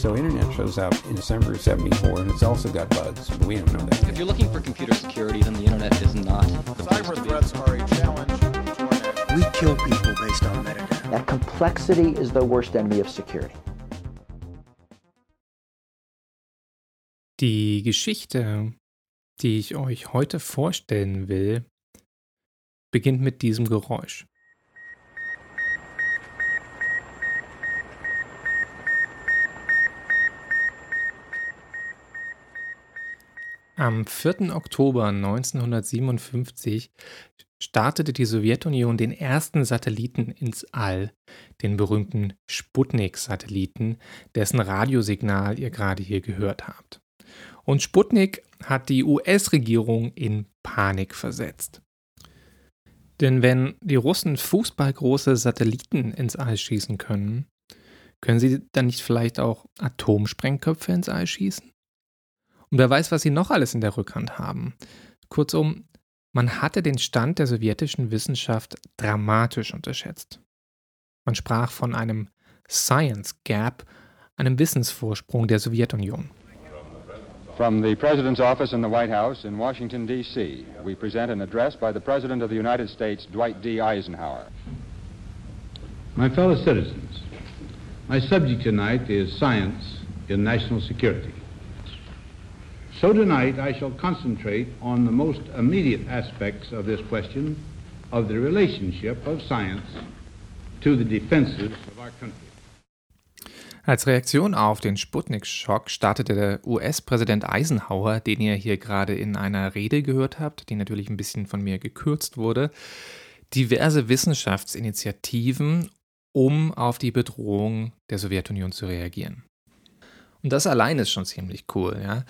So internet shows up in December of 74 and it's also got bugs, but we don't know that. If you're looking for computer security, then the internet is not the place Cyber to be. threats are a challenge to our We kill people based on metadata. That complexity is the worst enemy of security. Die Geschichte, die ich euch heute vorstellen will, beginnt mit diesem Geräusch. Am 4. Oktober 1957 startete die Sowjetunion den ersten Satelliten ins All, den berühmten Sputnik-Satelliten, dessen Radiosignal ihr gerade hier gehört habt. Und Sputnik hat die US-Regierung in Panik versetzt. Denn wenn die Russen fußballgroße Satelliten ins All schießen können, können sie dann nicht vielleicht auch Atomsprengköpfe ins All schießen? Und wer weiß, was sie noch alles in der Rückhand haben. Kurzum, man hatte den Stand der sowjetischen Wissenschaft dramatisch unterschätzt. Man sprach von einem Science Gap, einem Wissensvorsprung der Sowjetunion. From the President's office in the White House in Washington, D.C., we present an address by the President of the United States, Dwight D. Eisenhower. My fellow citizens, my subject tonight is science in national security. So tonight I shall concentrate on the most immediate aspects of this question of the relationship of science to the defenses of our country. Als Reaktion auf den Sputnik-Schock startete der US-Präsident Eisenhower, den ihr hier gerade in einer Rede gehört habt, die natürlich ein bisschen von mir gekürzt wurde, diverse Wissenschaftsinitiativen, um auf die Bedrohung der Sowjetunion zu reagieren. Und das allein ist schon ziemlich cool, ja.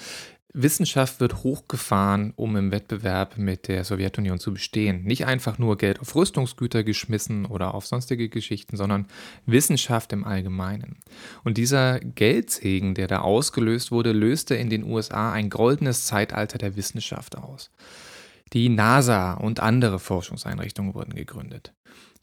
Wissenschaft wird hochgefahren, um im Wettbewerb mit der Sowjetunion zu bestehen. Nicht einfach nur Geld auf Rüstungsgüter geschmissen oder auf sonstige Geschichten, sondern Wissenschaft im Allgemeinen. Und dieser Geldsegen, der da ausgelöst wurde, löste in den USA ein goldenes Zeitalter der Wissenschaft aus. Die NASA und andere Forschungseinrichtungen wurden gegründet.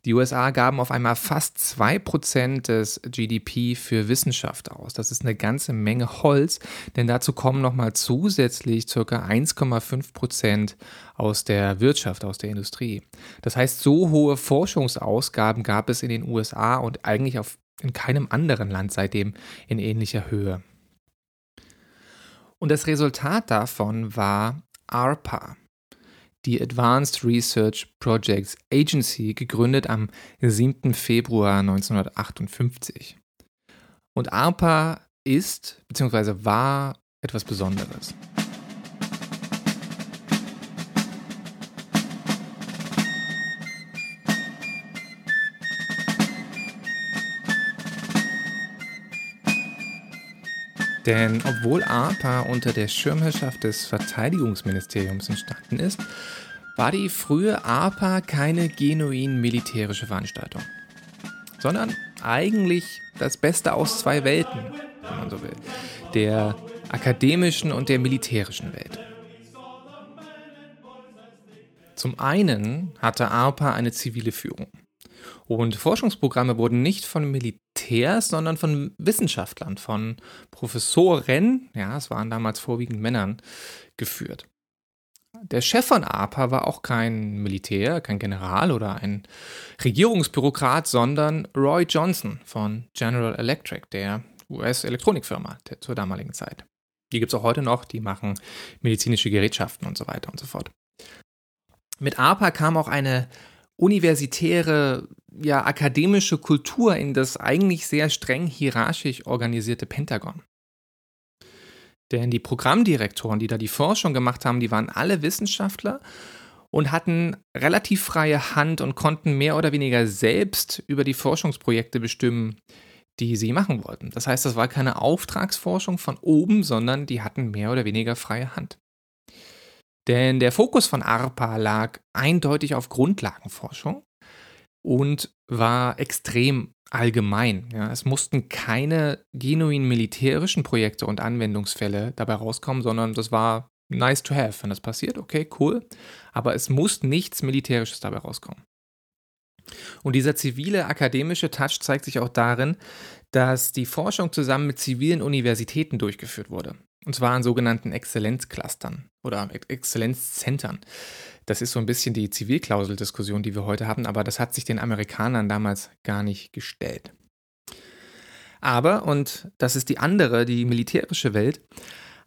Die USA gaben auf einmal fast 2% des GDP für Wissenschaft aus. Das ist eine ganze Menge Holz, denn dazu kommen nochmal zusätzlich ca. 1,5% aus der Wirtschaft, aus der Industrie. Das heißt, so hohe Forschungsausgaben gab es in den USA und eigentlich auf, in keinem anderen Land seitdem in ähnlicher Höhe. Und das Resultat davon war ARPA die Advanced Research Projects Agency, gegründet am 7. Februar 1958. Und ARPA ist bzw. war etwas Besonderes. Denn obwohl ARPA unter der Schirmherrschaft des Verteidigungsministeriums entstanden ist, war die frühe ARPA keine genuin militärische Veranstaltung, sondern eigentlich das Beste aus zwei Welten, wenn man so will, der akademischen und der militärischen Welt. Zum einen hatte ARPA eine zivile Führung. Und Forschungsprogramme wurden nicht von Militärs, sondern von Wissenschaftlern, von Professoren, ja, es waren damals vorwiegend Männern, geführt. Der Chef von ARPA war auch kein Militär, kein General oder ein Regierungsbürokrat, sondern Roy Johnson von General Electric, der US-Elektronikfirma zur damaligen Zeit. Die gibt es auch heute noch, die machen medizinische Gerätschaften und so weiter und so fort. Mit ARPA kam auch eine universitäre, ja, akademische Kultur in das eigentlich sehr streng hierarchisch organisierte Pentagon. Denn die Programmdirektoren, die da die Forschung gemacht haben, die waren alle Wissenschaftler und hatten relativ freie Hand und konnten mehr oder weniger selbst über die Forschungsprojekte bestimmen, die sie machen wollten. Das heißt, das war keine Auftragsforschung von oben, sondern die hatten mehr oder weniger freie Hand. Denn der Fokus von ARPA lag eindeutig auf Grundlagenforschung und war extrem allgemein. Ja. Es mussten keine genuin militärischen Projekte und Anwendungsfälle dabei rauskommen, sondern das war nice to have. Wenn das passiert, okay, cool. Aber es muss nichts Militärisches dabei rauskommen. Und dieser zivile akademische Touch zeigt sich auch darin, dass die Forschung zusammen mit zivilen Universitäten durchgeführt wurde. Und zwar an sogenannten Exzellenzclustern oder Exzellenzzentren. Das ist so ein bisschen die Zivilklausel-Diskussion, die wir heute haben, aber das hat sich den Amerikanern damals gar nicht gestellt. Aber, und das ist die andere, die militärische Welt,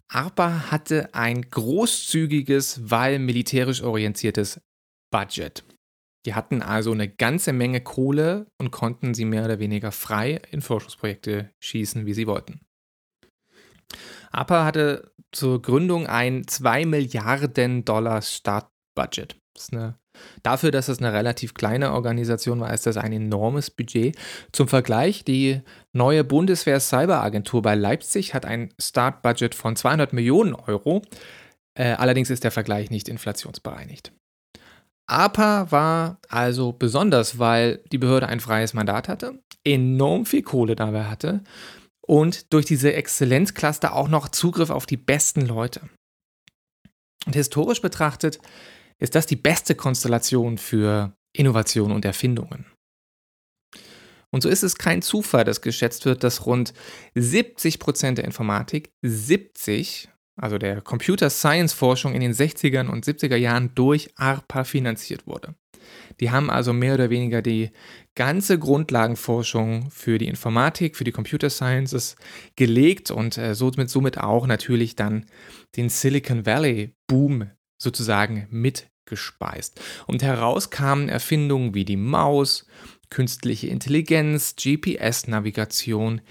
ARPA hatte ein großzügiges, weil militärisch orientiertes Budget. Die hatten also eine ganze Menge Kohle und konnten sie mehr oder weniger frei in Forschungsprojekte schießen, wie sie wollten. ARPA hatte zur Gründung ein 2 Milliarden Dollar Startbudget. Das ist eine Dafür, dass es eine relativ kleine Organisation war, ist das ein enormes Budget. Zum Vergleich, die neue Bundeswehr Cyberagentur bei Leipzig hat ein Startbudget von 200 Millionen Euro. Äh, allerdings ist der Vergleich nicht inflationsbereinigt. APA war also besonders, weil die Behörde ein freies Mandat hatte, enorm viel Kohle dabei hatte und durch diese Exzellenzcluster auch noch Zugriff auf die besten Leute. Und historisch betrachtet ist das die beste Konstellation für Innovation und Erfindungen. Und so ist es kein Zufall, dass geschätzt wird, dass rund 70 Prozent der Informatik, 70, also der Computer Science Forschung in den 60er und 70er Jahren durch ARPA finanziert wurde. Die haben also mehr oder weniger die ganze Grundlagenforschung für die Informatik, für die Computer Sciences gelegt und äh, somit, somit auch natürlich dann den Silicon Valley Boom sozusagen mitgespeist. Und heraus kamen Erfindungen wie die Maus, künstliche Intelligenz, GPS-Navigation,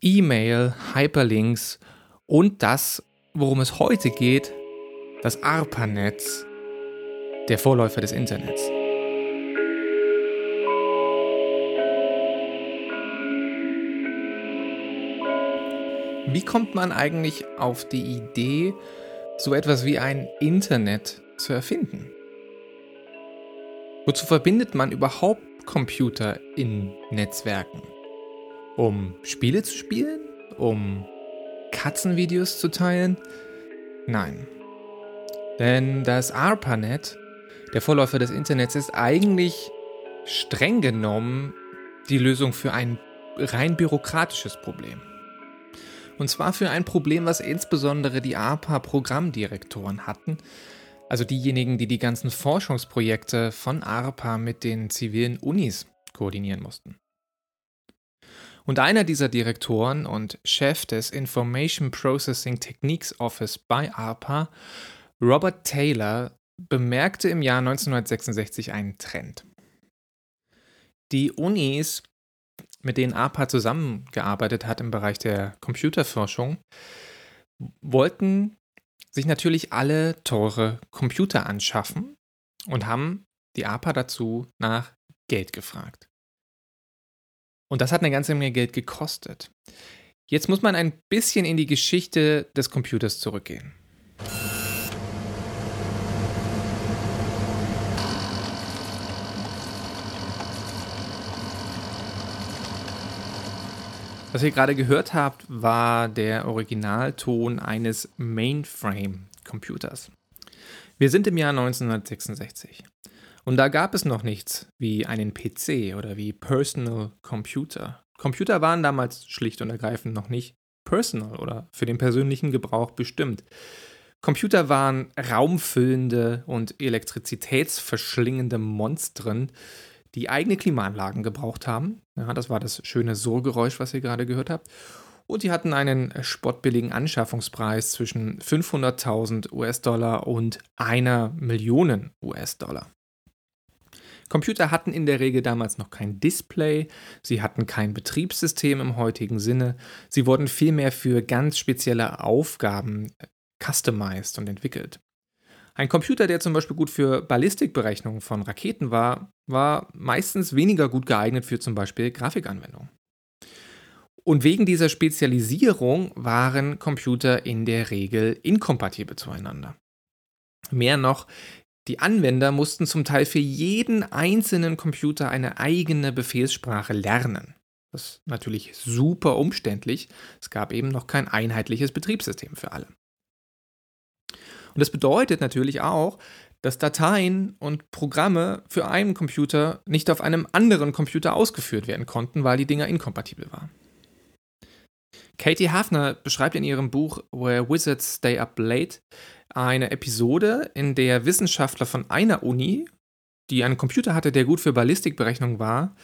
E-Mail, Hyperlinks und das, worum es heute geht, das ARPANET, der Vorläufer des Internets. Wie kommt man eigentlich auf die Idee, so etwas wie ein Internet zu erfinden? Wozu verbindet man überhaupt Computer in Netzwerken? Um Spiele zu spielen? Um Katzenvideos zu teilen? Nein. Denn das ARPANET, der Vorläufer des Internets, ist eigentlich streng genommen die Lösung für ein rein bürokratisches Problem. Und zwar für ein Problem, was insbesondere die ARPA-Programmdirektoren hatten, also diejenigen, die die ganzen Forschungsprojekte von ARPA mit den zivilen Unis koordinieren mussten. Und einer dieser Direktoren und Chef des Information Processing Techniques Office bei ARPA, Robert Taylor, bemerkte im Jahr 1966 einen Trend. Die Unis mit denen APA zusammengearbeitet hat im Bereich der Computerforschung, wollten sich natürlich alle teure Computer anschaffen und haben die APA dazu nach Geld gefragt. Und das hat eine ganze Menge Geld gekostet. Jetzt muss man ein bisschen in die Geschichte des Computers zurückgehen. Was ihr gerade gehört habt, war der Originalton eines Mainframe-Computers. Wir sind im Jahr 1966 und da gab es noch nichts wie einen PC oder wie Personal Computer. Computer waren damals schlicht und ergreifend noch nicht personal oder für den persönlichen Gebrauch bestimmt. Computer waren raumfüllende und elektrizitätsverschlingende Monstren, die eigene Klimaanlagen gebraucht haben. Ja, das war das schöne Surrgeräusch, was ihr gerade gehört habt. Und die hatten einen spottbilligen Anschaffungspreis zwischen 500.000 US-Dollar und einer Million US-Dollar. Computer hatten in der Regel damals noch kein Display, sie hatten kein Betriebssystem im heutigen Sinne, sie wurden vielmehr für ganz spezielle Aufgaben customized und entwickelt. Ein Computer, der zum Beispiel gut für Ballistikberechnungen von Raketen war, war meistens weniger gut geeignet für zum Beispiel Grafikanwendungen. Und wegen dieser Spezialisierung waren Computer in der Regel inkompatibel zueinander. Mehr noch, die Anwender mussten zum Teil für jeden einzelnen Computer eine eigene Befehlssprache lernen. Das ist natürlich super umständlich. Es gab eben noch kein einheitliches Betriebssystem für alle. Und das bedeutet natürlich auch, dass Dateien und Programme für einen Computer nicht auf einem anderen Computer ausgeführt werden konnten, weil die Dinger inkompatibel waren. Katie Hafner beschreibt in ihrem Buch Where Wizards Stay Up Late eine Episode, in der Wissenschaftler von einer Uni, die einen Computer hatte, der gut für Ballistikberechnungen war,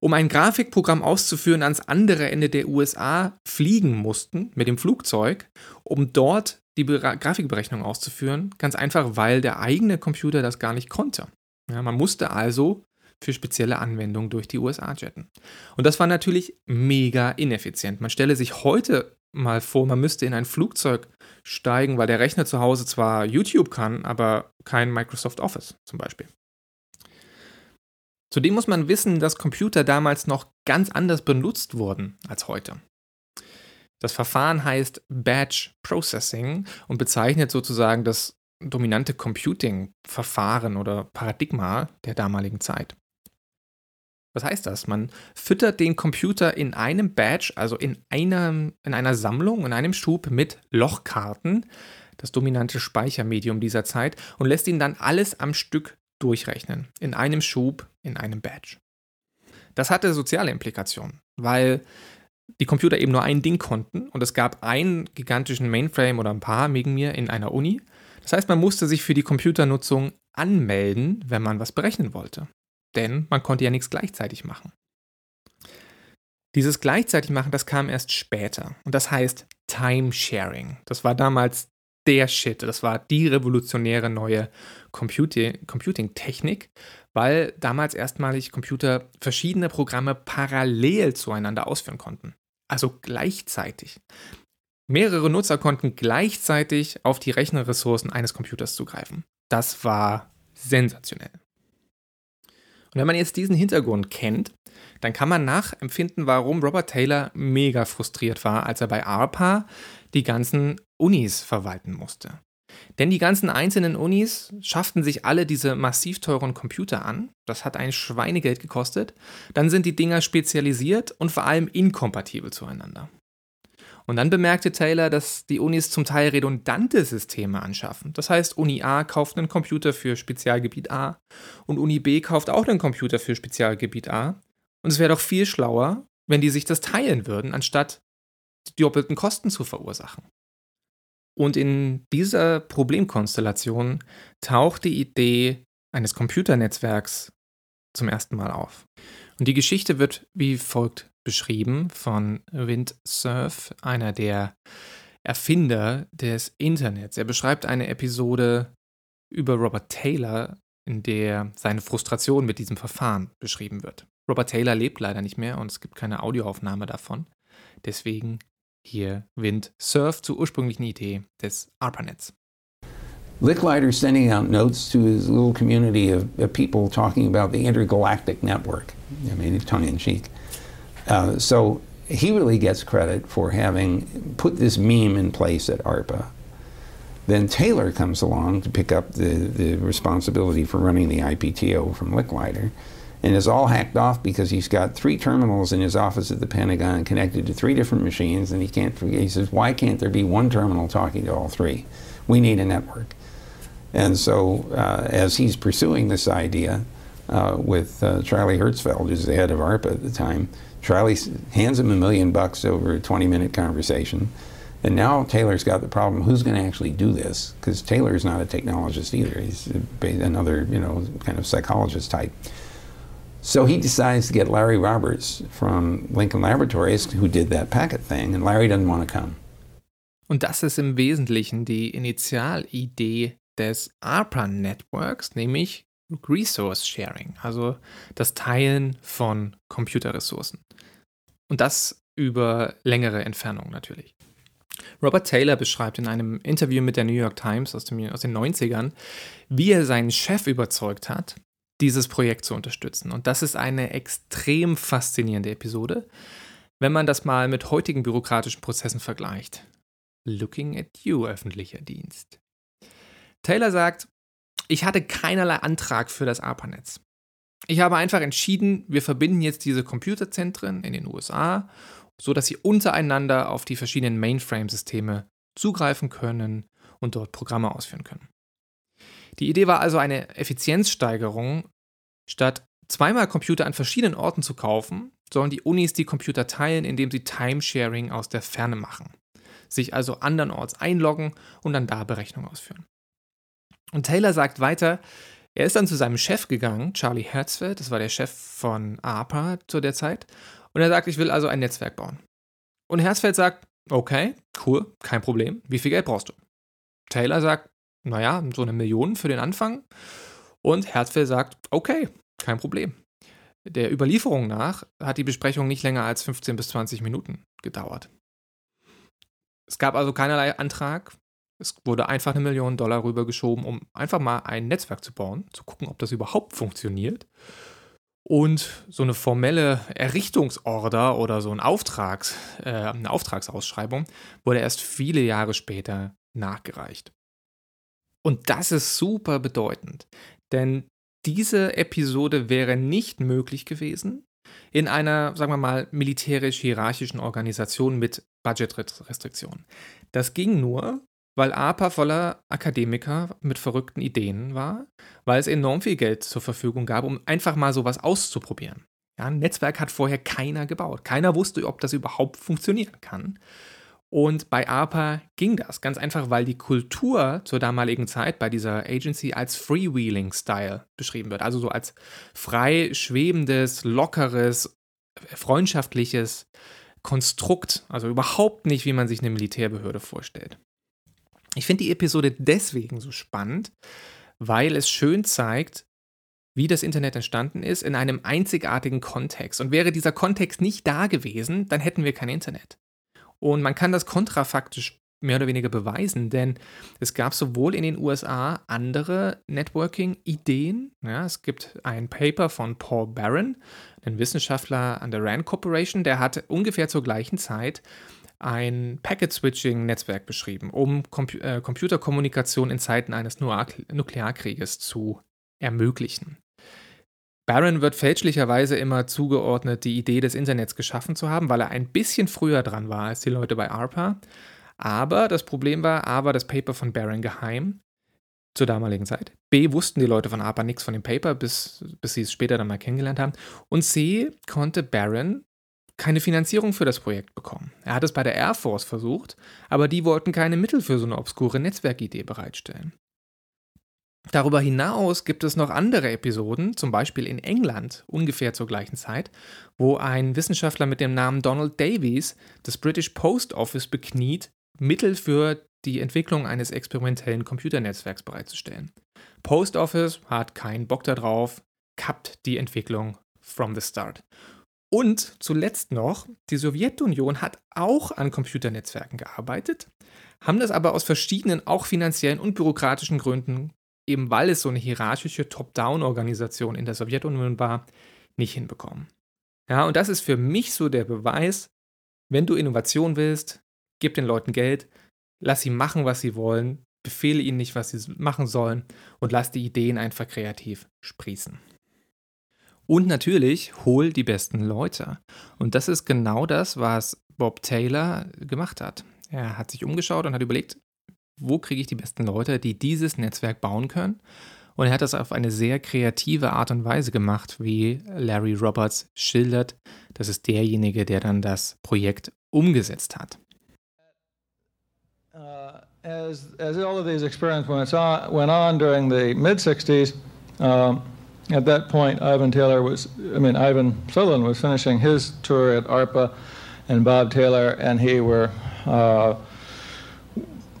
um ein Grafikprogramm auszuführen, ans andere Ende der USA fliegen mussten mit dem Flugzeug, um dort die Grafikberechnung auszuführen. Ganz einfach, weil der eigene Computer das gar nicht konnte. Ja, man musste also für spezielle Anwendungen durch die USA jetten. Und das war natürlich mega ineffizient. Man stelle sich heute mal vor, man müsste in ein Flugzeug steigen, weil der Rechner zu Hause zwar YouTube kann, aber kein Microsoft Office zum Beispiel. Zudem muss man wissen, dass Computer damals noch ganz anders benutzt wurden als heute. Das Verfahren heißt Batch Processing und bezeichnet sozusagen das dominante Computing-Verfahren oder Paradigma der damaligen Zeit. Was heißt das? Man füttert den Computer in einem Batch, also in, einem, in einer Sammlung, in einem Schub mit Lochkarten, das dominante Speichermedium dieser Zeit, und lässt ihn dann alles am Stück durchrechnen. In einem Schub, in einem Batch. Das hatte soziale Implikationen, weil die Computer eben nur ein Ding konnten und es gab einen gigantischen Mainframe oder ein paar wegen mir in einer Uni. Das heißt, man musste sich für die Computernutzung anmelden, wenn man was berechnen wollte. Denn man konnte ja nichts gleichzeitig machen. Dieses gleichzeitig machen, das kam erst später. Und das heißt Timesharing. Das war damals der Shit. Das war die revolutionäre neue Computing-Technik, weil damals erstmalig Computer verschiedene Programme parallel zueinander ausführen konnten. Also gleichzeitig. Mehrere Nutzer konnten gleichzeitig auf die Rechnerressourcen eines Computers zugreifen. Das war sensationell. Und wenn man jetzt diesen Hintergrund kennt, dann kann man nachempfinden, warum Robert Taylor mega frustriert war, als er bei ARPA die ganzen Unis verwalten musste. Denn die ganzen einzelnen Unis schafften sich alle diese massiv teuren Computer an. Das hat ein Schweinegeld gekostet. Dann sind die Dinger spezialisiert und vor allem inkompatibel zueinander. Und dann bemerkte Taylor, dass die Unis zum Teil redundante Systeme anschaffen. Das heißt, Uni A kauft einen Computer für Spezialgebiet A und Uni B kauft auch einen Computer für Spezialgebiet A. Und es wäre doch viel schlauer, wenn die sich das teilen würden, anstatt die doppelten Kosten zu verursachen. Und in dieser Problemkonstellation taucht die Idee eines Computernetzwerks zum ersten Mal auf. Und die Geschichte wird wie folgt beschrieben von Windsurf, einer der Erfinder des Internets. Er beschreibt eine Episode über Robert Taylor, in der seine Frustration mit diesem Verfahren beschrieben wird. Robert Taylor lebt leider nicht mehr und es gibt keine Audioaufnahme davon. Deswegen hier Wind Surf zur ursprünglichen Idee des ARPANETs. Licklider sending out notes to his little community of, of, people talking about the intergalactic network. I mean, tongue in cheek. Uh, so he really gets credit for having put this meme in place at ARPA. Then Taylor comes along to pick up the, the responsibility for running the IPTO from Licklider and is all hacked off because he's got three terminals in his office at the Pentagon connected to three different machines, and he can't. He says, "Why can't there be one terminal talking to all three? We need a network." And so, uh, as he's pursuing this idea uh, with uh, Charlie Hertzfeld, who's the head of ARPA at the time, Charlie hands him a million bucks over a 20-minute conversation. And now Taylor's got the problem: who's going to actually do this? Because Taylor's not a technologist either; he's another, you know, kind of psychologist type. So he decides to get Larry Roberts from Lincoln Laboratories, who did that packet thing, and Larry doesn't want to come. Und das ist im Wesentlichen die Initialidee des ARPA-Networks, nämlich Resource Sharing, also das Teilen von Computerressourcen. Und das über längere Entfernungen natürlich. Robert Taylor beschreibt in einem Interview mit der New York Times aus, dem, aus den 90ern, wie er seinen Chef überzeugt hat, dieses Projekt zu unterstützen. Und das ist eine extrem faszinierende Episode, wenn man das mal mit heutigen bürokratischen Prozessen vergleicht. Looking at you, öffentlicher Dienst. Taylor sagt, ich hatte keinerlei Antrag für das ARPANETZ. Ich habe einfach entschieden, wir verbinden jetzt diese Computerzentren in den USA, so dass sie untereinander auf die verschiedenen Mainframe-Systeme zugreifen können und dort Programme ausführen können. Die Idee war also eine Effizienzsteigerung. Statt zweimal Computer an verschiedenen Orten zu kaufen, sollen die Unis die Computer teilen, indem sie Timesharing aus der Ferne machen. Sich also andernorts einloggen und dann da Berechnungen ausführen. Und Taylor sagt weiter, er ist dann zu seinem Chef gegangen, Charlie Herzfeld, das war der Chef von ARPA zu der Zeit, und er sagt, ich will also ein Netzwerk bauen. Und Herzfeld sagt, okay, cool, kein Problem, wie viel Geld brauchst du? Taylor sagt, naja, so eine Million für den Anfang. Und Herzfeld sagt, okay, kein Problem. Der Überlieferung nach hat die Besprechung nicht länger als 15 bis 20 Minuten gedauert. Es gab also keinerlei Antrag. Es wurde einfach eine Million Dollar rübergeschoben, um einfach mal ein Netzwerk zu bauen, zu gucken, ob das überhaupt funktioniert. Und so eine formelle Errichtungsorder oder so ein Auftrags, äh, eine Auftragsausschreibung wurde erst viele Jahre später nachgereicht. Und das ist super bedeutend, denn diese Episode wäre nicht möglich gewesen in einer, sagen wir mal, militärisch-hierarchischen Organisation mit Budgetrestriktionen. Das ging nur, weil APA voller Akademiker mit verrückten Ideen war, weil es enorm viel Geld zur Verfügung gab, um einfach mal sowas auszuprobieren. Ja, ein Netzwerk hat vorher keiner gebaut. Keiner wusste, ob das überhaupt funktionieren kann. Und bei ARPA ging das ganz einfach, weil die Kultur zur damaligen Zeit bei dieser Agency als Freewheeling-Style beschrieben wird. Also so als frei schwebendes, lockeres, freundschaftliches Konstrukt. Also überhaupt nicht, wie man sich eine Militärbehörde vorstellt. Ich finde die Episode deswegen so spannend, weil es schön zeigt, wie das Internet entstanden ist, in einem einzigartigen Kontext. Und wäre dieser Kontext nicht da gewesen, dann hätten wir kein Internet. Und man kann das kontrafaktisch mehr oder weniger beweisen, denn es gab sowohl in den USA andere Networking-Ideen. Ja, es gibt ein Paper von Paul Barron, ein Wissenschaftler an der RAND Corporation, der hat ungefähr zur gleichen Zeit ein Packet-Switching-Netzwerk beschrieben, um Compu äh, Computerkommunikation in Zeiten eines Nuklearkrieges zu ermöglichen. Barron wird fälschlicherweise immer zugeordnet, die Idee des Internets geschaffen zu haben, weil er ein bisschen früher dran war als die Leute bei ARPA. Aber das Problem war, A war das Paper von Barron geheim zur damaligen Zeit. B wussten die Leute von ARPA nichts von dem Paper, bis, bis sie es später dann mal kennengelernt haben. Und C konnte Barron keine Finanzierung für das Projekt bekommen. Er hat es bei der Air Force versucht, aber die wollten keine Mittel für so eine obskure Netzwerkidee bereitstellen. Darüber hinaus gibt es noch andere Episoden, zum Beispiel in England ungefähr zur gleichen Zeit, wo ein Wissenschaftler mit dem Namen Donald Davies das British Post Office bekniet, Mittel für die Entwicklung eines experimentellen Computernetzwerks bereitzustellen. Post Office hat keinen Bock darauf, kappt die Entwicklung from the start. Und zuletzt noch, die Sowjetunion hat auch an Computernetzwerken gearbeitet, haben das aber aus verschiedenen, auch finanziellen und bürokratischen Gründen eben weil es so eine hierarchische Top-Down-Organisation in der Sowjetunion war, nicht hinbekommen. Ja, und das ist für mich so der Beweis, wenn du Innovation willst, gib den Leuten Geld, lass sie machen, was sie wollen, befehle ihnen nicht, was sie machen sollen und lass die Ideen einfach kreativ sprießen. Und natürlich hol die besten Leute. Und das ist genau das, was Bob Taylor gemacht hat. Er hat sich umgeschaut und hat überlegt, wo kriege ich die besten Leute, die dieses Netzwerk bauen können. Und er hat das auf eine sehr kreative Art und Weise gemacht, wie Larry Roberts schildert. Das ist derjenige, der dann das Projekt umgesetzt hat. Uh, as, as all of these experiments went on, went on during the mid 60s, um, at that point, Ivan Taylor was, I mean, Ivan Sutherland was finishing his tour at ARPA, and Bob Taylor and he were uh,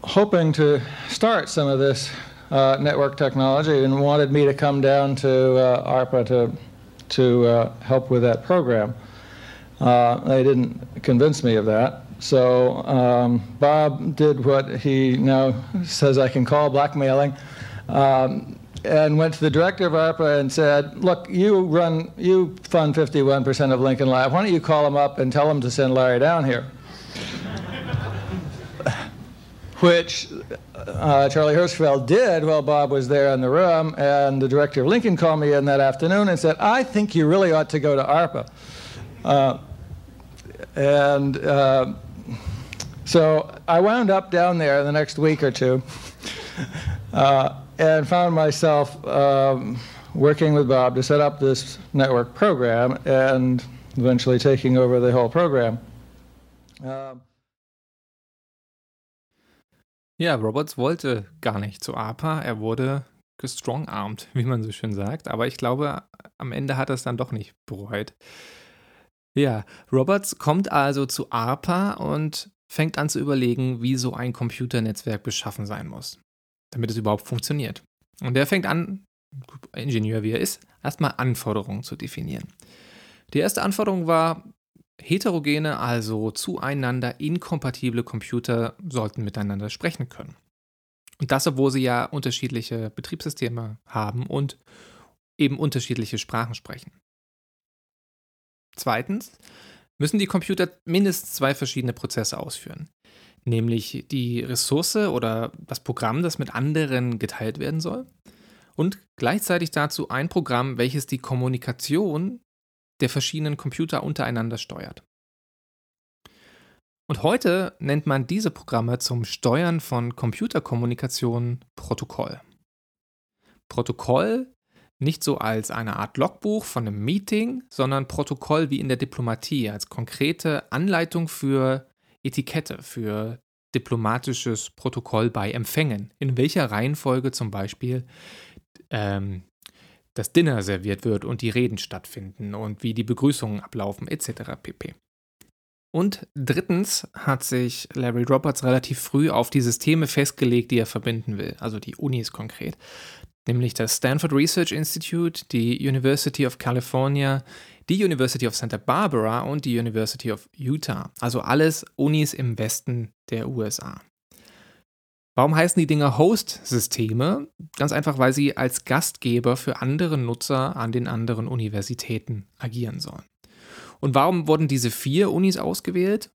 hoping to start some of this uh, network technology and wanted me to come down to uh, ARPA to, to uh, help with that program. Uh, they didn't convince me of that. So um, Bob did what he now says I can call blackmailing. Um, and went to the director of ARPA and said, "Look, you run, you fund 51% of Lincoln Lab. Why don't you call him up and tell him to send Larry down here?" which uh, Charlie Hirschfeld did while Bob was there in the room. And the director of Lincoln called me in that afternoon and said, I think you really ought to go to ARPA. Uh, and uh, so I wound up down there the next week or two. And found myself um, working with Bob to set up this network program and eventually taking over the whole program. Um, Ja, Roberts wollte gar nicht zu ARPA. Er wurde gestrongarmed, wie man so schön sagt. Aber ich glaube, am Ende hat er es dann doch nicht bereut. Ja, Roberts kommt also zu ARPA und fängt an zu überlegen, wie so ein Computernetzwerk beschaffen sein muss, damit es überhaupt funktioniert. Und er fängt an, Ingenieur wie er ist, erstmal Anforderungen zu definieren. Die erste Anforderung war, heterogene, also zueinander inkompatible Computer sollten miteinander sprechen können. Und das, obwohl sie ja unterschiedliche Betriebssysteme haben und eben unterschiedliche Sprachen sprechen. Zweitens müssen die Computer mindestens zwei verschiedene Prozesse ausführen, nämlich die Ressource oder das Programm, das mit anderen geteilt werden soll, und gleichzeitig dazu ein Programm, welches die Kommunikation der verschiedenen Computer untereinander steuert. Und heute nennt man diese Programme zum Steuern von Computerkommunikation Protokoll. Protokoll nicht so als eine Art Logbuch von einem Meeting, sondern Protokoll wie in der Diplomatie, als konkrete Anleitung für Etikette, für diplomatisches Protokoll bei Empfängen, in welcher Reihenfolge zum Beispiel ähm, das Dinner serviert wird und die Reden stattfinden und wie die Begrüßungen ablaufen etc. pp. Und drittens hat sich Larry Roberts relativ früh auf die Systeme festgelegt, die er verbinden will, also die Unis konkret nämlich das Stanford Research Institute, die University of California, die University of Santa Barbara und die University of Utah. Also alles Unis im Westen der USA. Warum heißen die Dinger Host-Systeme? Ganz einfach, weil sie als Gastgeber für andere Nutzer an den anderen Universitäten agieren sollen. Und warum wurden diese vier Unis ausgewählt?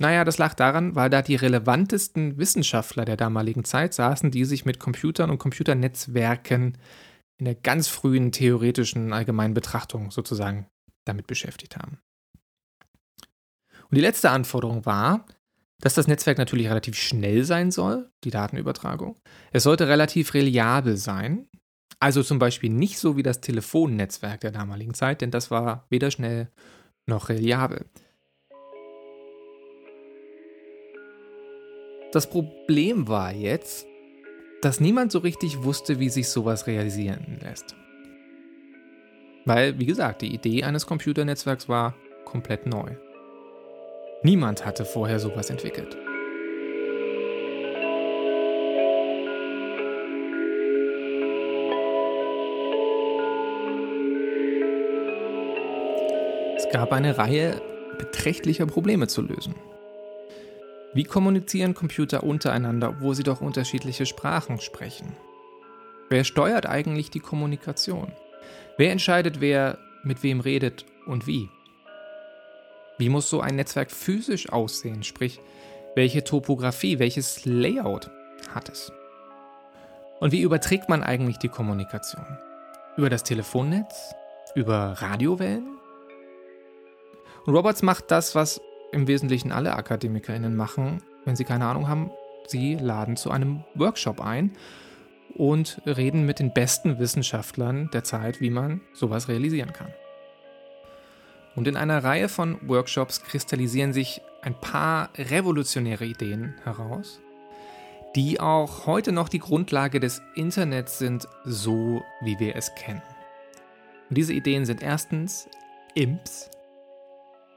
Naja, das lag daran, weil da die relevantesten Wissenschaftler der damaligen Zeit saßen, die sich mit Computern und Computernetzwerken in der ganz frühen theoretischen allgemeinen Betrachtung sozusagen damit beschäftigt haben. Und die letzte Anforderung war, dass das Netzwerk natürlich relativ schnell sein soll, die Datenübertragung. Es sollte relativ reliabel sein, also zum Beispiel nicht so wie das Telefonnetzwerk der damaligen Zeit, denn das war weder schnell noch reliabel. Das Problem war jetzt, dass niemand so richtig wusste, wie sich sowas realisieren lässt. Weil, wie gesagt, die Idee eines Computernetzwerks war komplett neu. Niemand hatte vorher sowas entwickelt. Es gab eine Reihe beträchtlicher Probleme zu lösen. Wie kommunizieren Computer untereinander, obwohl sie doch unterschiedliche Sprachen sprechen? Wer steuert eigentlich die Kommunikation? Wer entscheidet, wer mit wem redet und wie? Wie muss so ein Netzwerk physisch aussehen? Sprich, welche Topografie, welches Layout hat es? Und wie überträgt man eigentlich die Kommunikation? Über das Telefonnetz? Über Radiowellen? Und Roberts macht das, was im Wesentlichen alle AkademikerInnen machen, wenn sie keine Ahnung haben. Sie laden zu einem Workshop ein und reden mit den besten Wissenschaftlern der Zeit, wie man sowas realisieren kann. Und in einer Reihe von Workshops kristallisieren sich ein paar revolutionäre Ideen heraus, die auch heute noch die Grundlage des Internets sind, so wie wir es kennen. Und diese Ideen sind erstens IMPS,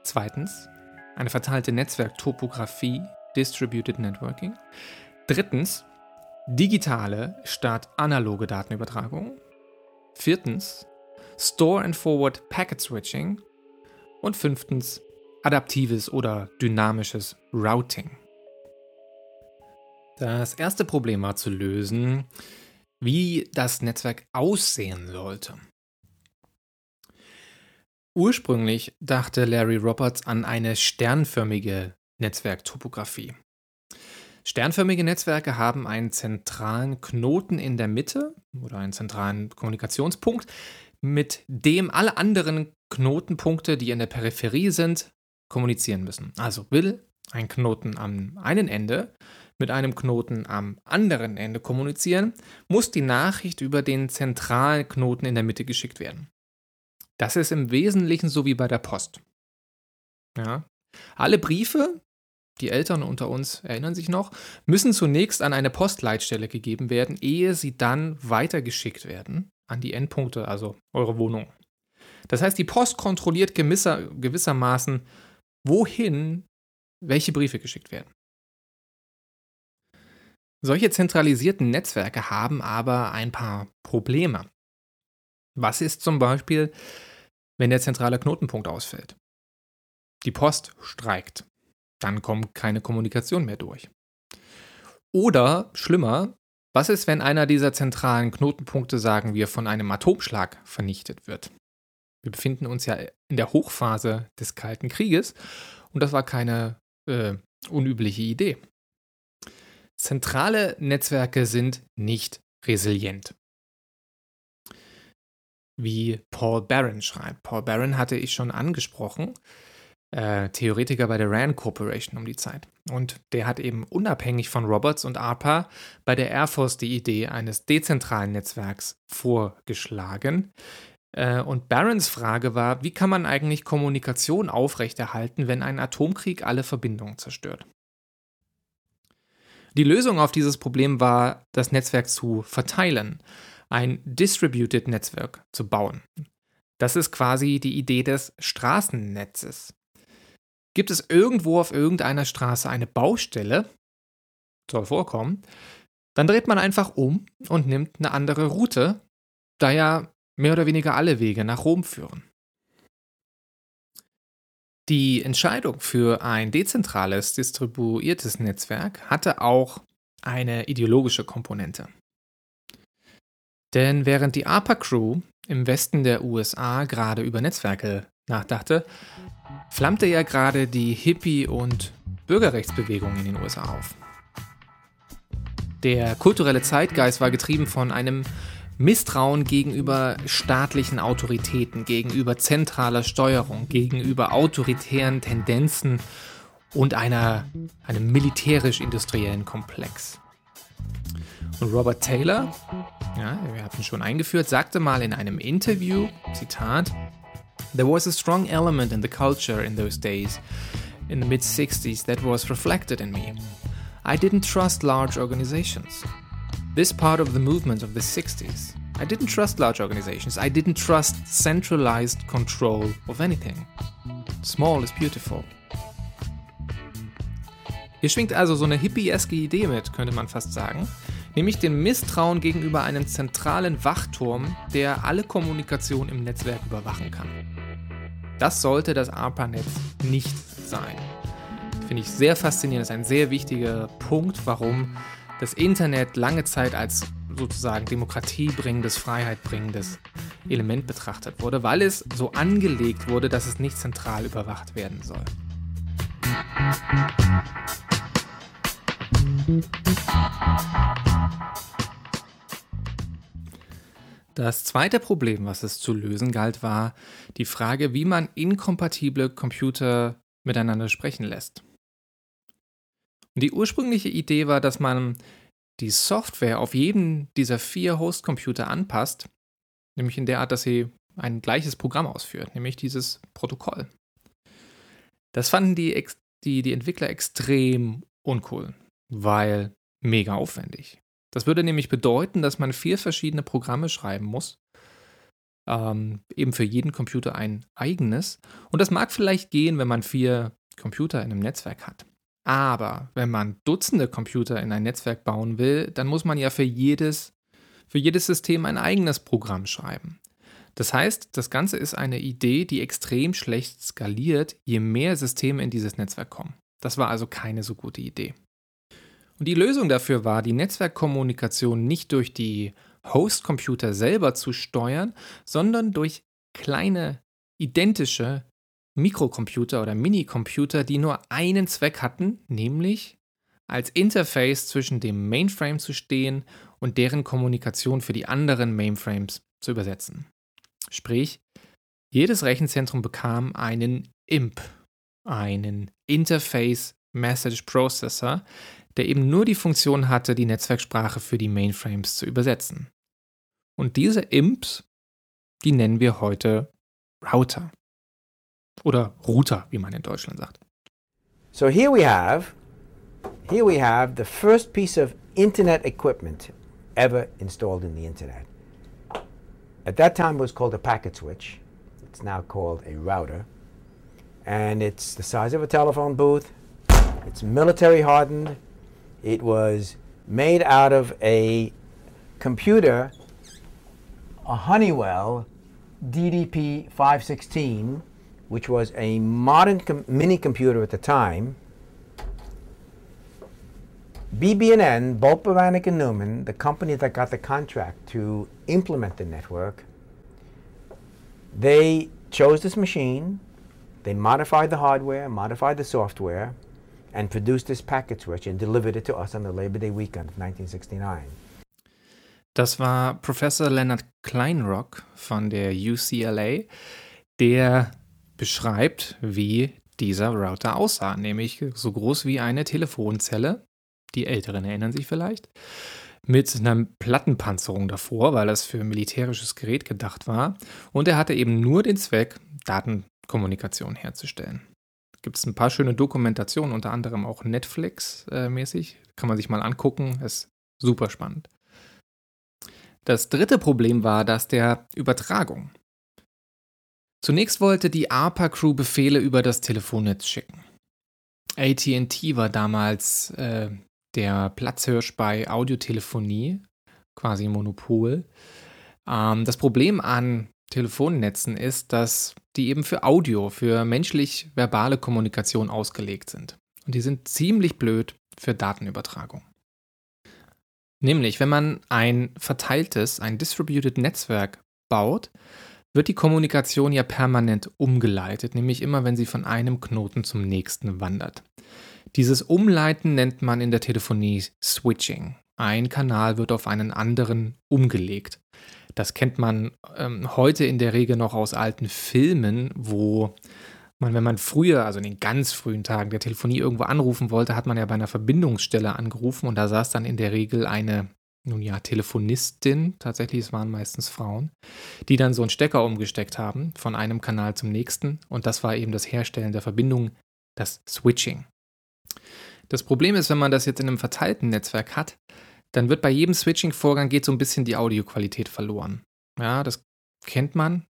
zweitens eine verteilte Netzwerktopographie, Distributed Networking. Drittens, digitale statt analoge Datenübertragung. Viertens, Store and Forward Packet Switching. Und fünftens, adaptives oder dynamisches Routing. Das erste Problem war zu lösen, wie das Netzwerk aussehen sollte. Ursprünglich dachte Larry Roberts an eine sternförmige Netzwerktopographie. Sternförmige Netzwerke haben einen zentralen Knoten in der Mitte oder einen zentralen Kommunikationspunkt, mit dem alle anderen Knotenpunkte, die in der Peripherie sind, kommunizieren müssen. Also will ein Knoten am einen Ende mit einem Knoten am anderen Ende kommunizieren, muss die Nachricht über den zentralen Knoten in der Mitte geschickt werden. Das ist im Wesentlichen so wie bei der Post. Ja. Alle Briefe, die Eltern unter uns erinnern sich noch, müssen zunächst an eine Postleitstelle gegeben werden, ehe sie dann weitergeschickt werden an die Endpunkte, also eure Wohnung. Das heißt, die Post kontrolliert gewisser, gewissermaßen, wohin welche Briefe geschickt werden. Solche zentralisierten Netzwerke haben aber ein paar Probleme. Was ist zum Beispiel, wenn der zentrale Knotenpunkt ausfällt? Die Post streikt. Dann kommt keine Kommunikation mehr durch. Oder schlimmer, was ist, wenn einer dieser zentralen Knotenpunkte, sagen wir, von einem Atomschlag vernichtet wird? Wir befinden uns ja in der Hochphase des Kalten Krieges und das war keine äh, unübliche Idee. Zentrale Netzwerke sind nicht resilient. Wie Paul Barron schreibt. Paul Barron hatte ich schon angesprochen, äh, Theoretiker bei der RAND Corporation um die Zeit. Und der hat eben unabhängig von Roberts und ARPA bei der Air Force die Idee eines dezentralen Netzwerks vorgeschlagen. Äh, und Barrons Frage war, wie kann man eigentlich Kommunikation aufrechterhalten, wenn ein Atomkrieg alle Verbindungen zerstört? Die Lösung auf dieses Problem war, das Netzwerk zu verteilen, ein Distributed Network zu bauen. Das ist quasi die Idee des Straßennetzes. Gibt es irgendwo auf irgendeiner Straße eine Baustelle, soll vorkommen, dann dreht man einfach um und nimmt eine andere Route, da ja mehr oder weniger alle Wege nach Rom führen. Die Entscheidung für ein dezentrales, distribuiertes Netzwerk hatte auch eine ideologische Komponente. Denn während die ARPA-Crew im Westen der USA gerade über Netzwerke nachdachte, flammte ja gerade die Hippie- und Bürgerrechtsbewegung in den USA auf. Der kulturelle Zeitgeist war getrieben von einem Misstrauen gegenüber staatlichen Autoritäten, gegenüber zentraler Steuerung, gegenüber autoritären Tendenzen und einer, einem militärisch-industriellen Komplex. Und Robert Taylor, ja, wir hatten schon eingeführt, sagte mal in einem Interview, Zitat, There was a strong element in the culture in those days, in the mid 60s, that was reflected in me. I didn't trust large organizations. this part of the movement of the 60s. I didn't trust large organizations. I didn't trust centralized control of anything. Small is beautiful. Hier schwingt also so eine hippieske Idee mit, könnte man fast sagen, nämlich dem Misstrauen gegenüber einem zentralen Wachturm, der alle Kommunikation im Netzwerk überwachen kann. Das sollte das ARPANET nicht sein. Finde ich sehr faszinierend, das ist ein sehr wichtiger Punkt, warum das Internet lange Zeit als sozusagen demokratiebringendes, freiheitbringendes Element betrachtet wurde, weil es so angelegt wurde, dass es nicht zentral überwacht werden soll. Das zweite Problem, was es zu lösen galt, war die Frage, wie man inkompatible Computer miteinander sprechen lässt. Und die ursprüngliche Idee war, dass man die Software auf jeden dieser vier Host-Computer anpasst, nämlich in der Art, dass sie ein gleiches Programm ausführt, nämlich dieses Protokoll. Das fanden die, die, die Entwickler extrem uncool, weil mega aufwendig. Das würde nämlich bedeuten, dass man vier verschiedene Programme schreiben muss, ähm, eben für jeden Computer ein eigenes. Und das mag vielleicht gehen, wenn man vier Computer in einem Netzwerk hat. Aber wenn man Dutzende Computer in ein Netzwerk bauen will, dann muss man ja für jedes, für jedes System ein eigenes Programm schreiben. Das heißt, das Ganze ist eine Idee, die extrem schlecht skaliert, je mehr Systeme in dieses Netzwerk kommen. Das war also keine so gute Idee. Und die Lösung dafür war, die Netzwerkkommunikation nicht durch die Host-Computer selber zu steuern, sondern durch kleine, identische Mikrocomputer oder Minicomputer, die nur einen Zweck hatten, nämlich als Interface zwischen dem Mainframe zu stehen und deren Kommunikation für die anderen Mainframes zu übersetzen. Sprich, jedes Rechenzentrum bekam einen IMP, einen Interface Message Processor, der eben nur die Funktion hatte, die Netzwerksprache für die Mainframes zu übersetzen. Und diese Imps, die nennen wir heute Router. Oder Router, wie man in Deutschland sagt. So here we have here we have the first piece of internet equipment ever installed in the internet. At that time it was called a packet switch. It's now called a router. And it's the size of a telephone booth. It's military hardened. It was made out of a computer, a Honeywell DDP 516, which was a modern com- mini computer at the time. BB&N, Bolt Bavanik and Newman, the company that got the contract to implement the network, they chose this machine, they modified the hardware, modified the software, and produced this packet switch and delivered it to us on the Labor Day weekend of 1969. Das war Professor Leonard Kleinrock von der UCLA, der beschreibt, wie dieser Router aussah, nämlich so groß wie eine Telefonzelle. Die Älteren erinnern sich vielleicht. Mit einer Plattenpanzerung davor, weil das für militärisches Gerät gedacht war. Und er hatte eben nur den Zweck, Datenkommunikation herzustellen. Gibt es ein paar schöne Dokumentationen, unter anderem auch Netflix-mäßig. Kann man sich mal angucken. Ist super spannend. Das dritte Problem war das der Übertragung. Zunächst wollte die ARPA-Crew Befehle über das Telefonnetz schicken. ATT war damals äh, der Platzhirsch bei Audiotelefonie, quasi Monopol. Ähm, das Problem an Telefonnetzen ist, dass die eben für Audio, für menschlich-verbale Kommunikation ausgelegt sind. Und die sind ziemlich blöd für Datenübertragung. Nämlich, wenn man ein verteiltes, ein distributed Netzwerk baut, wird die Kommunikation ja permanent umgeleitet, nämlich immer, wenn sie von einem Knoten zum nächsten wandert. Dieses Umleiten nennt man in der Telefonie Switching. Ein Kanal wird auf einen anderen umgelegt. Das kennt man ähm, heute in der Regel noch aus alten Filmen, wo man, wenn man früher, also in den ganz frühen Tagen der Telefonie irgendwo anrufen wollte, hat man ja bei einer Verbindungsstelle angerufen und da saß dann in der Regel eine, nun ja, Telefonistin, tatsächlich, es waren meistens Frauen, die dann so einen Stecker umgesteckt haben von einem Kanal zum nächsten und das war eben das Herstellen der Verbindung, das Switching. Das Problem ist, wenn man das jetzt in einem verteilten Netzwerk hat, dann wird bei jedem Switching-Vorgang geht so ein bisschen die Audioqualität verloren. Ja, das kennt man.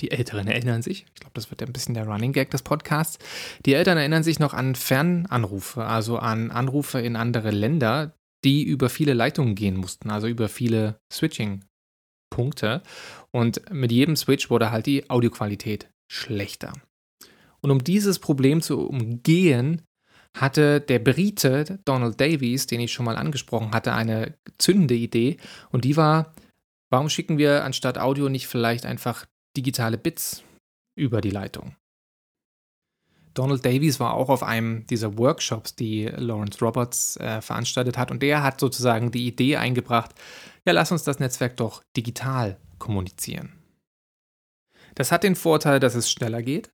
Die Älteren erinnern sich, ich glaube, das wird ein bisschen der Running Gag des Podcasts. Die Eltern erinnern sich noch an Fernanrufe, also an Anrufe in andere Länder, die über viele Leitungen gehen mussten, also über viele Switching-Punkte. Und mit jedem Switch wurde halt die Audioqualität schlechter. Und um dieses Problem zu umgehen, hatte der Brite Donald Davies, den ich schon mal angesprochen hatte, eine zündende Idee. Und die war, warum schicken wir anstatt Audio nicht vielleicht einfach digitale Bits über die Leitung? Donald Davies war auch auf einem dieser Workshops, die Lawrence Roberts äh, veranstaltet hat. Und der hat sozusagen die Idee eingebracht, ja, lass uns das Netzwerk doch digital kommunizieren. Das hat den Vorteil, dass es schneller geht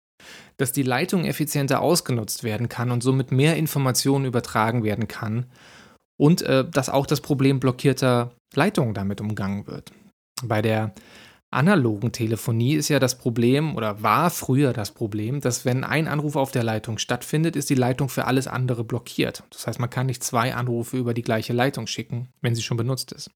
dass die Leitung effizienter ausgenutzt werden kann und somit mehr Informationen übertragen werden kann und äh, dass auch das Problem blockierter Leitungen damit umgangen wird. Bei der analogen Telefonie ist ja das Problem oder war früher das Problem, dass wenn ein Anruf auf der Leitung stattfindet, ist die Leitung für alles andere blockiert. Das heißt, man kann nicht zwei Anrufe über die gleiche Leitung schicken, wenn sie schon benutzt ist.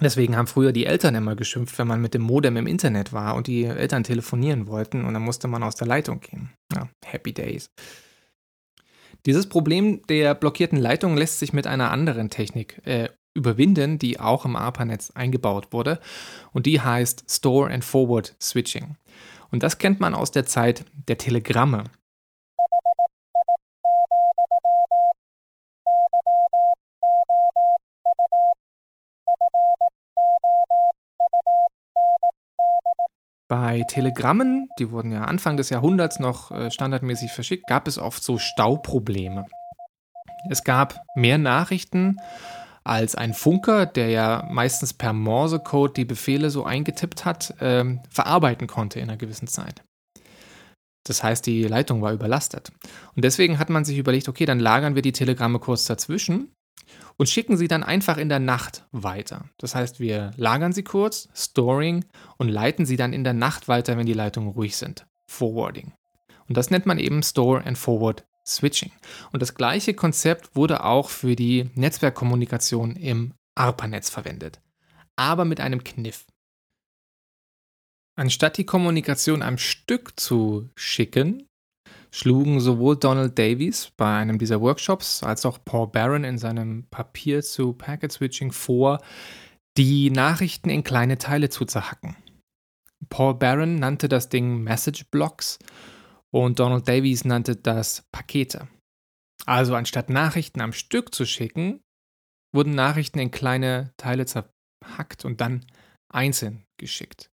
Deswegen haben früher die Eltern immer geschimpft, wenn man mit dem Modem im Internet war und die Eltern telefonieren wollten und dann musste man aus der Leitung gehen. Ja, happy days. Dieses Problem der blockierten Leitung lässt sich mit einer anderen Technik äh, überwinden, die auch im ARPANETZ eingebaut wurde und die heißt Store and Forward Switching. Und das kennt man aus der Zeit der Telegramme. Bei Telegrammen, die wurden ja Anfang des Jahrhunderts noch äh, standardmäßig verschickt, gab es oft so Stauprobleme. Es gab mehr Nachrichten als ein Funker, der ja meistens per Morsecode die Befehle so eingetippt hat, ähm, verarbeiten konnte in einer gewissen Zeit. Das heißt, die Leitung war überlastet. Und deswegen hat man sich überlegt, okay, dann lagern wir die Telegramme kurz dazwischen und schicken sie dann einfach in der Nacht weiter. Das heißt, wir lagern sie kurz, Storing und leiten sie dann in der Nacht weiter, wenn die Leitungen ruhig sind. Forwarding. Und das nennt man eben Store and Forward Switching. Und das gleiche Konzept wurde auch für die Netzwerkkommunikation im ARPANETZ verwendet. Aber mit einem Kniff. Anstatt die Kommunikation am Stück zu schicken, schlugen sowohl Donald Davies bei einem dieser Workshops als auch Paul Barron in seinem Papier zu Packet Switching vor, die Nachrichten in kleine Teile zu zerhacken. Paul Barron nannte das Ding Message Blocks und Donald Davies nannte das Pakete. Also anstatt Nachrichten am Stück zu schicken, wurden Nachrichten in kleine Teile zerhackt und dann einzeln geschickt.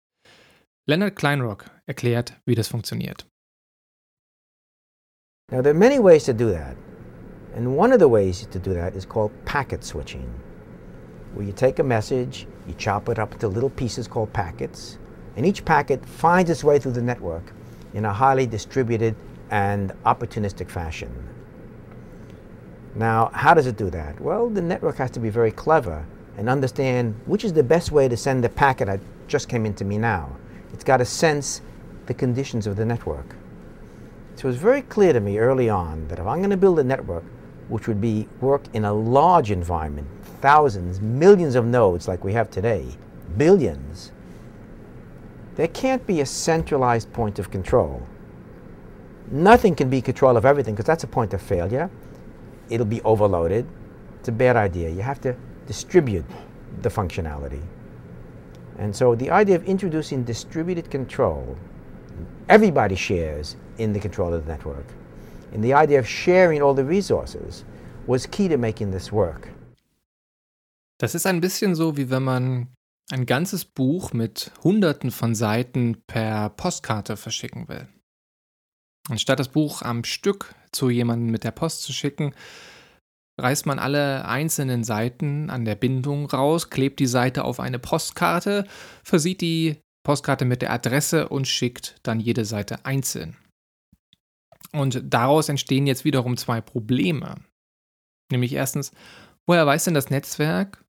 Leonard Kleinrock erklärt, wie das funktioniert. Now there are many ways to do that. And one of the ways to do that is called packet switching, where you take a message, you chop it up into little pieces called packets, and each packet finds its way through the network in a highly distributed and opportunistic fashion. Now, how does it do that? Well, the network has to be very clever and understand which is the best way to send the packet that just came into me now. It's got to sense the conditions of the network. So it was very clear to me early on that if I'm going to build a network which would be work in a large environment, thousands, millions of nodes like we have today, billions, there can't be a centralized point of control. Nothing can be control of everything because that's a point of failure. It'll be overloaded. It's a bad idea. You have to distribute the functionality. And so the idea of introducing distributed control, everybody shares in the control of the network. And the idea of sharing all the resources was key to making this work. Das ist ein bisschen so, wie wenn man ein ganzes Buch mit Hunderten von Seiten per Postkarte verschicken will. Anstatt das Buch am Stück zu jemandem mit der Post zu schicken, reißt man alle einzelnen Seiten an der Bindung raus, klebt die Seite auf eine Postkarte, versieht die Postkarte mit der Adresse und schickt dann jede Seite einzeln. Und daraus entstehen jetzt wiederum zwei Probleme. Nämlich erstens, woher weiß denn das Netzwerk,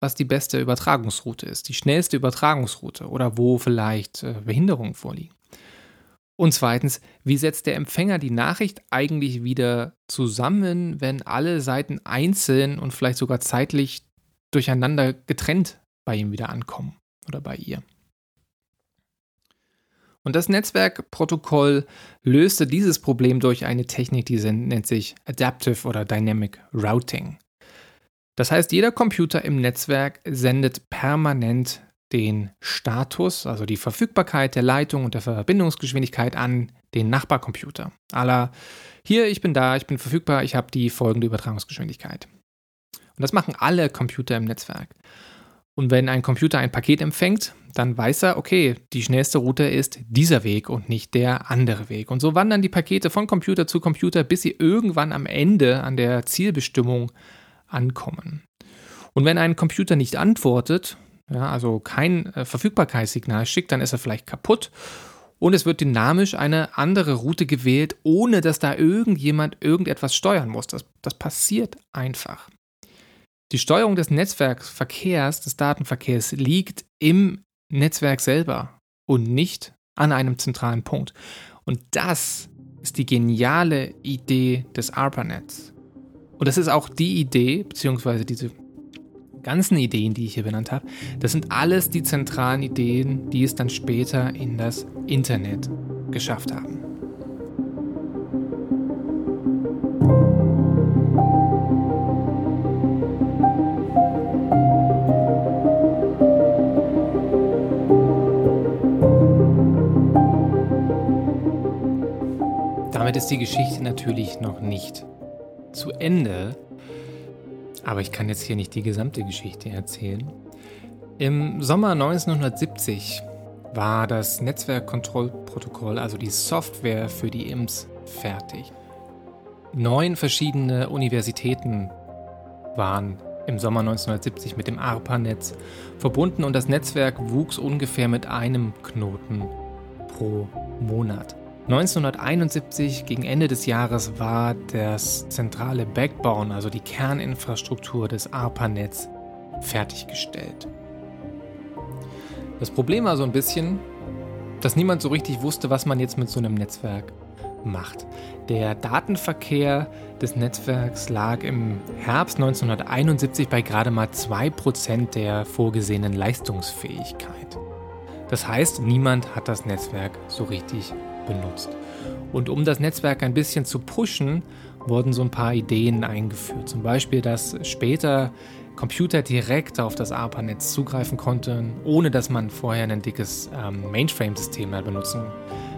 was die beste Übertragungsroute ist, die schnellste Übertragungsroute oder wo vielleicht äh, Behinderungen vorliegen? Und zweitens, wie setzt der Empfänger die Nachricht eigentlich wieder zusammen, wenn alle Seiten einzeln und vielleicht sogar zeitlich durcheinander getrennt bei ihm wieder ankommen oder bei ihr? Und das Netzwerkprotokoll löste dieses Problem durch eine Technik, die nennt sich Adaptive oder Dynamic Routing. Das heißt, jeder Computer im Netzwerk sendet permanent den Status, also die Verfügbarkeit der Leitung und der Verbindungsgeschwindigkeit an den Nachbarcomputer. Aller, hier, ich bin da, ich bin verfügbar, ich habe die folgende Übertragungsgeschwindigkeit. Und das machen alle Computer im Netzwerk. Und wenn ein Computer ein Paket empfängt, dann weiß er, okay, die schnellste Route ist dieser Weg und nicht der andere Weg. Und so wandern die Pakete von Computer zu Computer, bis sie irgendwann am Ende an der Zielbestimmung ankommen. Und wenn ein Computer nicht antwortet, ja, also kein äh, Verfügbarkeitssignal schickt, dann ist er vielleicht kaputt und es wird dynamisch eine andere Route gewählt, ohne dass da irgendjemand irgendetwas steuern muss. Das, das passiert einfach. Die Steuerung des Netzwerkverkehrs, des Datenverkehrs liegt im Netzwerk selber und nicht an einem zentralen Punkt. Und das ist die geniale Idee des ARPANETs. Und das ist auch die Idee, beziehungsweise diese ganzen Ideen, die ich hier benannt habe, das sind alles die zentralen Ideen, die es dann später in das Internet geschafft haben. Damit ist die Geschichte natürlich noch nicht zu Ende, aber ich kann jetzt hier nicht die gesamte Geschichte erzählen. Im Sommer 1970 war das Netzwerkkontrollprotokoll, also die Software für die IMS, fertig. Neun verschiedene Universitäten waren im Sommer 1970 mit dem ARPANETZ verbunden und das Netzwerk wuchs ungefähr mit einem Knoten pro Monat. 1971 gegen Ende des Jahres war das zentrale Backbone, also die Kerninfrastruktur des ARPANETs, fertiggestellt. Das Problem war so ein bisschen, dass niemand so richtig wusste, was man jetzt mit so einem Netzwerk macht. Der Datenverkehr des Netzwerks lag im Herbst 1971 bei gerade mal 2% der vorgesehenen Leistungsfähigkeit. Das heißt, niemand hat das Netzwerk so richtig benutzt. Und um das Netzwerk ein bisschen zu pushen, wurden so ein paar Ideen eingeführt. Zum Beispiel, dass später Computer direkt auf das ARPANET zugreifen konnten, ohne dass man vorher ein dickes ähm, Mainframe-System benutzen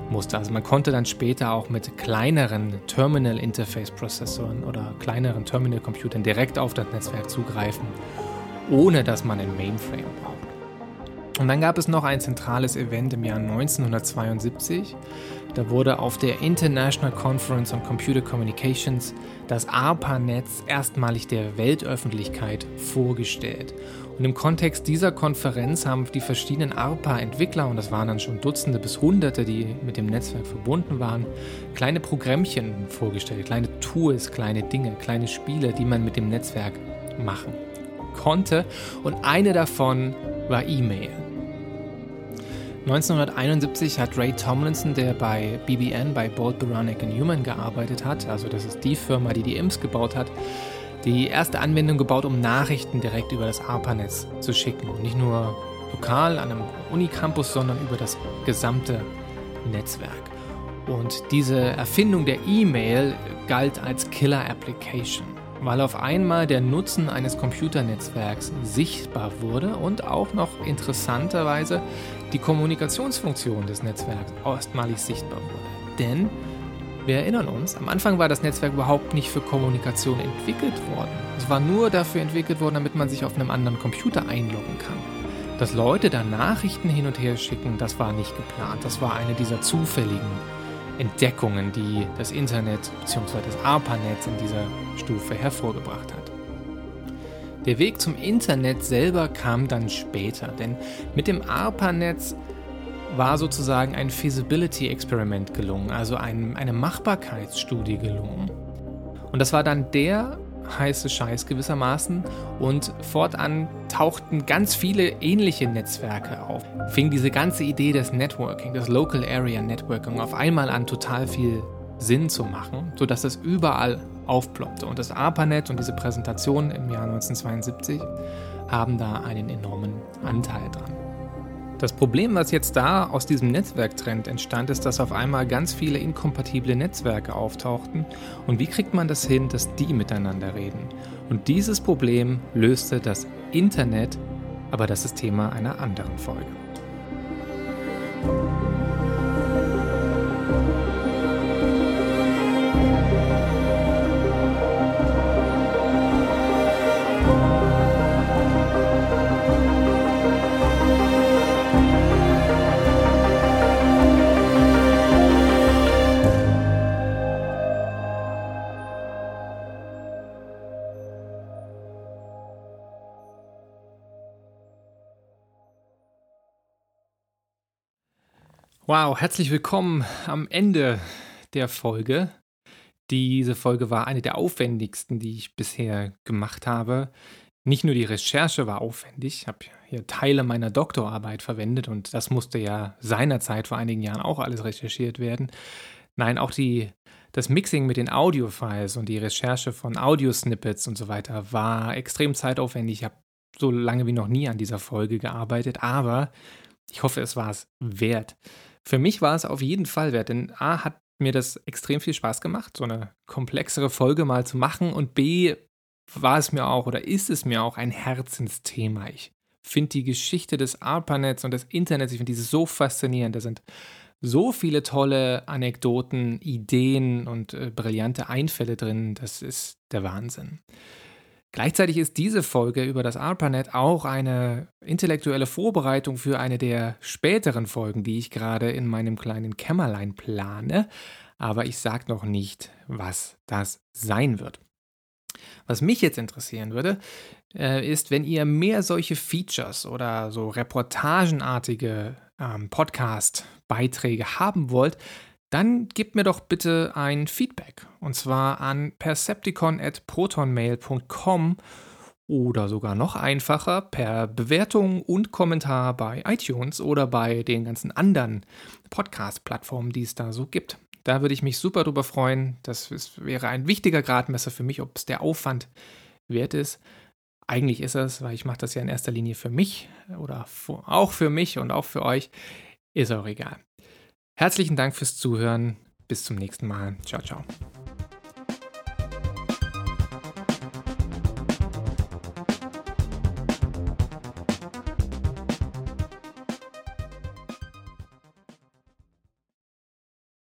musste. Also man konnte dann später auch mit kleineren Terminal-Interface-Prozessoren oder kleineren Terminal-Computern direkt auf das Netzwerk zugreifen, ohne dass man ein Mainframe braucht. Und dann gab es noch ein zentrales Event im Jahr 1972. Da wurde auf der International Conference on Computer Communications das ARPANETz erstmalig der Weltöffentlichkeit vorgestellt. Und im Kontext dieser Konferenz haben die verschiedenen ARPA-Entwickler, und das waren dann schon Dutzende bis Hunderte, die mit dem Netzwerk verbunden waren, kleine Programmchen vorgestellt, kleine Tools, kleine Dinge, kleine Spiele, die man mit dem Netzwerk machen konnte. Und eine davon war E-Mail. 1971 hat Ray Tomlinson, der bei BBN, bei Bolt, Beranek Newman gearbeitet hat, also das ist die Firma, die die IMS gebaut hat, die erste Anwendung gebaut, um Nachrichten direkt über das ARPANET zu schicken. Und nicht nur lokal an einem Unicampus, sondern über das gesamte Netzwerk. Und diese Erfindung der E-Mail galt als Killer Application weil auf einmal der Nutzen eines Computernetzwerks sichtbar wurde und auch noch interessanterweise die Kommunikationsfunktion des Netzwerks erstmalig sichtbar wurde. Denn wir erinnern uns, am Anfang war das Netzwerk überhaupt nicht für Kommunikation entwickelt worden. Es war nur dafür entwickelt worden, damit man sich auf einem anderen Computer einloggen kann. Dass Leute da Nachrichten hin und her schicken, das war nicht geplant. Das war eine dieser zufälligen Entdeckungen, die das Internet bzw. das ARPANET in dieser Stufe hervorgebracht hat. Der Weg zum Internet selber kam dann später, denn mit dem ARPANET war sozusagen ein Feasibility-Experiment gelungen, also ein, eine Machbarkeitsstudie gelungen. Und das war dann der heiße Scheiß gewissermaßen und fortan tauchten ganz viele ähnliche Netzwerke auf. Fing diese ganze Idee des Networking, des Local Area Networking auf einmal an total viel Sinn zu machen, sodass es überall aufploppte. Und das ARPANET und diese Präsentation im Jahr 1972 haben da einen enormen Anteil dran. Das Problem, was jetzt da aus diesem Netzwerktrend entstand, ist, dass auf einmal ganz viele inkompatible Netzwerke auftauchten. Und wie kriegt man das hin, dass die miteinander reden? Und dieses Problem löste das Internet, aber das ist Thema einer anderen Folge. Wow, herzlich willkommen am Ende der Folge. Diese Folge war eine der aufwendigsten, die ich bisher gemacht habe. Nicht nur die Recherche war aufwendig, ich habe hier Teile meiner Doktorarbeit verwendet und das musste ja seinerzeit vor einigen Jahren auch alles recherchiert werden. Nein, auch die, das Mixing mit den Audiofiles und die Recherche von Audiosnippets und so weiter war extrem zeitaufwendig. Ich habe so lange wie noch nie an dieser Folge gearbeitet, aber ich hoffe, es war es wert. Für mich war es auf jeden Fall wert, denn A hat mir das extrem viel Spaß gemacht, so eine komplexere Folge mal zu machen und B war es mir auch oder ist es mir auch ein Herzensthema. Ich finde die Geschichte des ARPANETs und des Internets, ich finde diese so faszinierend. Da sind so viele tolle Anekdoten, Ideen und äh, brillante Einfälle drin. Das ist der Wahnsinn. Gleichzeitig ist diese Folge über das ARPANET auch eine intellektuelle Vorbereitung für eine der späteren Folgen, die ich gerade in meinem kleinen Kämmerlein plane, aber ich sage noch nicht, was das sein wird. Was mich jetzt interessieren würde, äh, ist, wenn ihr mehr solche Features oder so reportagenartige ähm, Podcast-Beiträge haben wollt, dann gebt mir doch bitte ein Feedback. Und zwar an percepticon.protonmail.com oder sogar noch einfacher per Bewertung und Kommentar bei iTunes oder bei den ganzen anderen Podcast-Plattformen, die es da so gibt. Da würde ich mich super drüber freuen. Das ist, wäre ein wichtiger Gradmesser für mich, ob es der Aufwand wert ist. Eigentlich ist es, weil ich mache das ja in erster Linie für mich oder auch für mich und auch für euch. Ist auch egal. Herzlichen Dank fürs Zuhören. Bis zum nächsten Mal. Ciao, ciao.